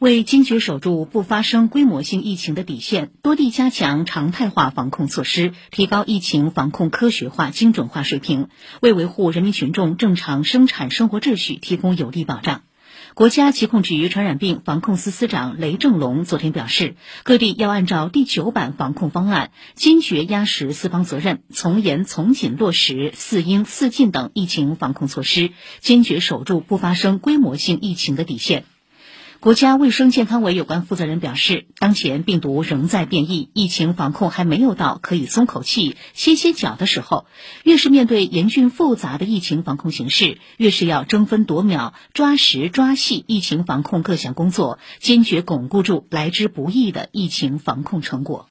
为坚决守住不发生规模性疫情的底线，多地加强常态化防控措施，提高疫情防控科学化、精准化水平，为维护人民群众正常生产生活秩序提供有力保障。国家疾控局传染病防控司司长雷正龙昨天表示，各地要按照第九版防控方案，坚决压实四方责任，从严从紧落实“四应四尽”等疫情防控措施，坚决守住不发生规模性疫情的底线。国家卫生健康委有关负责人表示，当前病毒仍在变异，疫情防控还没有到可以松口气、歇歇脚的时候。越是面对严峻复杂的疫情防控形势，越是要争分夺秒、抓实抓细疫情防控各项工作，坚决巩固住来之不易的疫情防控成果。